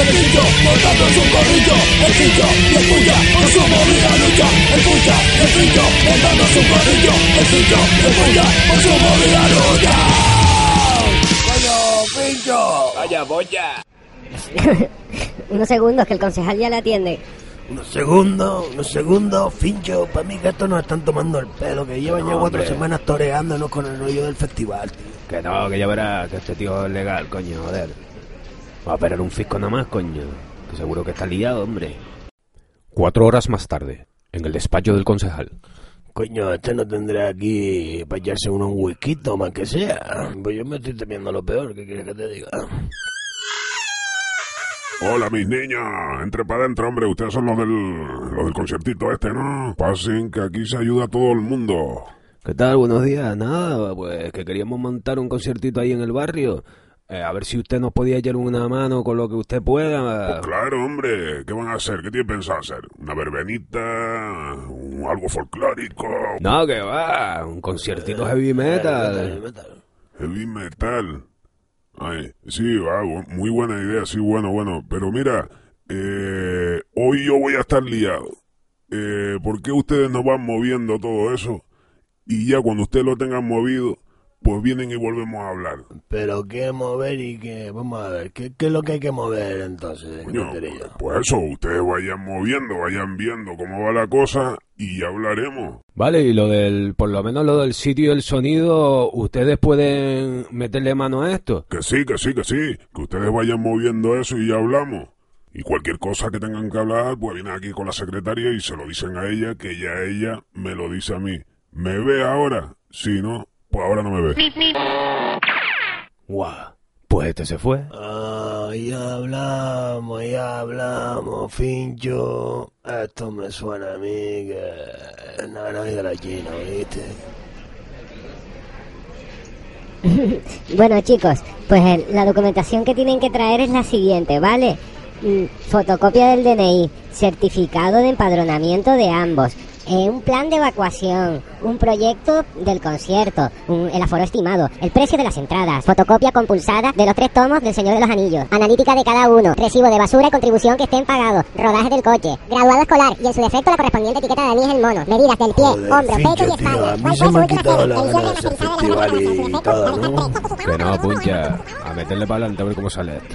El pincho, montando su corrillo, el pincho y el puya, con su movida lucha, el puya y el pincho, montando su corrillo, el pincho y el puya, con su movida lucha. ¡Vaya pincho! ¡Vaya boya! Unos segundos que el concejal ya le atiende. Unos segundos, unos segundos, Fincho, para mí que estos nos están tomando el pelo, que llevan ya cuatro hombre. semanas toreándonos con el rollo del festival, tío. Que no, que ya verás que este tío es legal, coño, joder. Va a operar un fisco nada más, coño. Que seguro que está liado, hombre. Cuatro horas más tarde, en el despacho del concejal. Coño, este no tendrá aquí para echarse uno un whisky, más que sea. Pues yo me estoy temiendo lo peor, ¿qué quieres que te diga? Hola, mis niños. Entre para adentro, hombre. Ustedes son los del, los del conciertito este, ¿no? Pasen, que aquí se ayuda a todo el mundo. ¿Qué tal? Buenos días. Nada, pues que queríamos montar un conciertito ahí en el barrio. Eh, a ver si usted nos podía echar una mano con lo que usted pueda. Pues claro, hombre. ¿Qué van a hacer? ¿Qué tiene pensado hacer? ¿Una verbenita? ¿Un- ¿Algo folclórico? No, que va. Un conciertito heavy metal. Heavy metal. Ay, sí, va, muy buena idea, sí, bueno, bueno. Pero mira, eh, hoy yo voy a estar liado. Eh, ¿Por qué ustedes no van moviendo todo eso? Y ya cuando ustedes lo tengan movido, pues vienen y volvemos a hablar. Pero qué mover y qué... Vamos a ver, ¿qué, qué es lo que hay que mover entonces? Coño, pues eso, ustedes vayan moviendo, vayan viendo cómo va la cosa y ya hablaremos. Vale, y lo del, por lo menos lo del sitio y el sonido, ustedes pueden meterle mano a esto. Que sí, que sí, que sí, que ustedes vayan moviendo eso y ya hablamos. Y cualquier cosa que tengan que hablar, pues vienen aquí con la secretaria y se lo dicen a ella, que ya ella me lo dice a mí. ¿Me ve ahora? Si no, pues ahora no me ve. Guau, pues este se fue. Ah, ya hablamos, ya hablamos, Fincho. Esto me suena a mí que... No, no, de la China, ¿viste? Bueno, chicos, pues el- la documentación que tienen que traer es la siguiente, ¿vale? Mm, Fotocopia del DNI, certificado de empadronamiento de ambos, eh, un plan de evacuación, un proyecto del concierto, un- el aforo estimado, el precio de las entradas, fotocopia compulsada de los tres tomos del Señor de los Anillos, analítica de cada uno, recibo de basura y contribución que estén pagados, rodaje del coche, graduado escolar y en su defecto la correspondiente etiqueta de anís el mono, medidas del pie, Joder, hombro, pecho y espalda. a mí ¿Cuál se fue me su última ¿no? Que no, puncha. A meterle para adelante a ver cómo sale esto.